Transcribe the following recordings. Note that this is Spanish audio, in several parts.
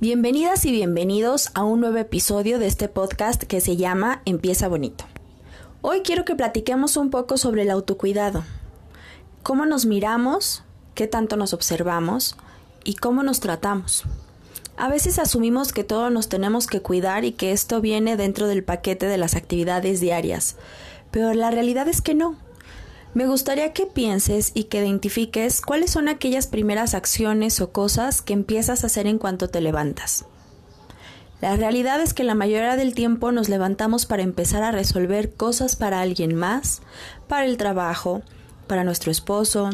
Bienvenidas y bienvenidos a un nuevo episodio de este podcast que se llama Empieza Bonito. Hoy quiero que platiquemos un poco sobre el autocuidado. Cómo nos miramos, qué tanto nos observamos y cómo nos tratamos. A veces asumimos que todos nos tenemos que cuidar y que esto viene dentro del paquete de las actividades diarias, pero la realidad es que no. Me gustaría que pienses y que identifiques cuáles son aquellas primeras acciones o cosas que empiezas a hacer en cuanto te levantas. La realidad es que la mayoría del tiempo nos levantamos para empezar a resolver cosas para alguien más, para el trabajo, para nuestro esposo,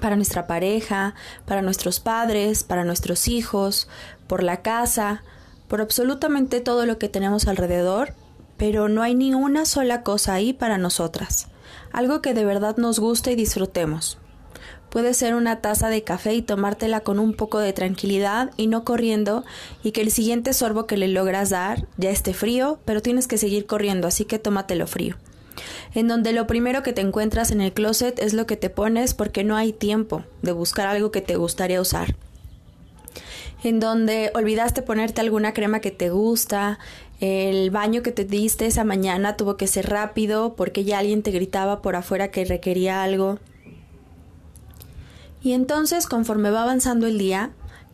para nuestra pareja, para nuestros padres, para nuestros hijos, por la casa, por absolutamente todo lo que tenemos alrededor, pero no hay ni una sola cosa ahí para nosotras algo que de verdad nos guste y disfrutemos. Puede ser una taza de café y tomártela con un poco de tranquilidad y no corriendo y que el siguiente sorbo que le logras dar ya esté frío, pero tienes que seguir corriendo, así que tómatelo frío. En donde lo primero que te encuentras en el closet es lo que te pones porque no hay tiempo de buscar algo que te gustaría usar en donde olvidaste ponerte alguna crema que te gusta, el baño que te diste esa mañana tuvo que ser rápido porque ya alguien te gritaba por afuera que requería algo. Y entonces, conforme va avanzando el día,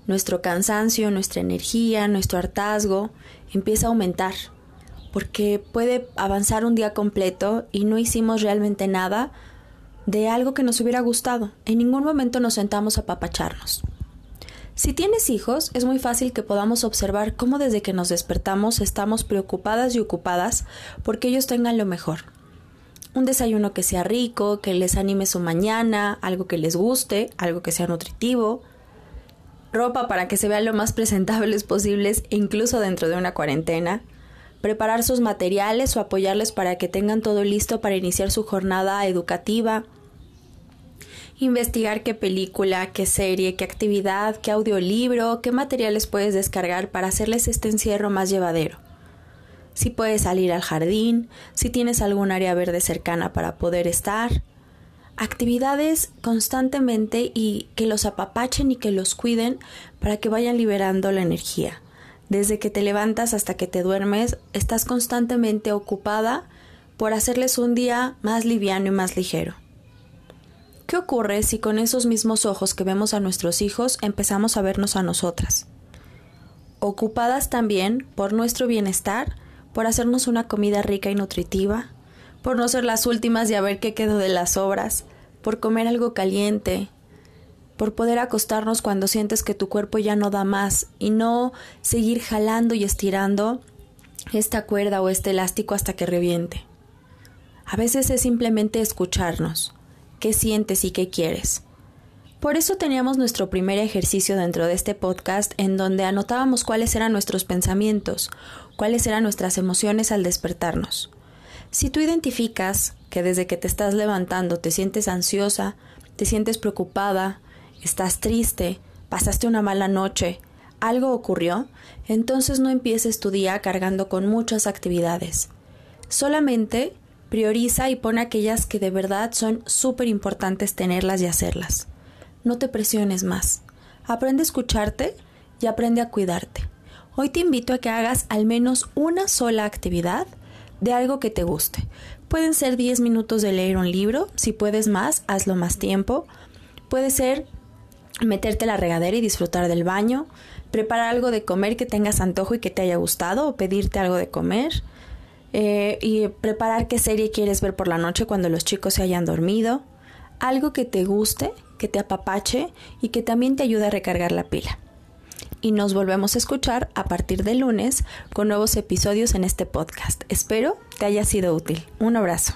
nuestro cansancio, nuestra energía, nuestro hartazgo empieza a aumentar, porque puede avanzar un día completo y no hicimos realmente nada de algo que nos hubiera gustado. En ningún momento nos sentamos a papacharnos. Si tienes hijos, es muy fácil que podamos observar cómo desde que nos despertamos estamos preocupadas y ocupadas porque ellos tengan lo mejor. Un desayuno que sea rico, que les anime su mañana, algo que les guste, algo que sea nutritivo, ropa para que se vean lo más presentables posibles incluso dentro de una cuarentena, preparar sus materiales o apoyarles para que tengan todo listo para iniciar su jornada educativa, investigar qué película, qué serie, qué actividad, qué audiolibro, qué materiales puedes descargar para hacerles este encierro más llevadero. Si puedes salir al jardín, si tienes algún área verde cercana para poder estar. Actividades constantemente y que los apapachen y que los cuiden para que vayan liberando la energía. Desde que te levantas hasta que te duermes, estás constantemente ocupada por hacerles un día más liviano y más ligero. ¿Qué ocurre si con esos mismos ojos que vemos a nuestros hijos empezamos a vernos a nosotras? Ocupadas también por nuestro bienestar, por hacernos una comida rica y nutritiva, por no ser las últimas y a ver qué quedó de las obras, por comer algo caliente, por poder acostarnos cuando sientes que tu cuerpo ya no da más y no seguir jalando y estirando esta cuerda o este elástico hasta que reviente. A veces es simplemente escucharnos, qué sientes y qué quieres. Por eso teníamos nuestro primer ejercicio dentro de este podcast en donde anotábamos cuáles eran nuestros pensamientos, cuáles eran nuestras emociones al despertarnos. Si tú identificas que desde que te estás levantando te sientes ansiosa, te sientes preocupada, estás triste, pasaste una mala noche, algo ocurrió, entonces no empieces tu día cargando con muchas actividades. Solamente Prioriza y pon aquellas que de verdad son súper importantes tenerlas y hacerlas. No te presiones más. Aprende a escucharte y aprende a cuidarte. Hoy te invito a que hagas al menos una sola actividad de algo que te guste. Pueden ser 10 minutos de leer un libro, si puedes más, hazlo más tiempo. Puede ser meterte a la regadera y disfrutar del baño, preparar algo de comer que tengas antojo y que te haya gustado o pedirte algo de comer eh, y preparar qué serie quieres ver por la noche cuando los chicos se hayan dormido, algo que te guste, que te apapache y que también te ayude a recargar la pila. Y nos volvemos a escuchar a partir de lunes con nuevos episodios en este podcast. Espero te haya sido útil. Un abrazo.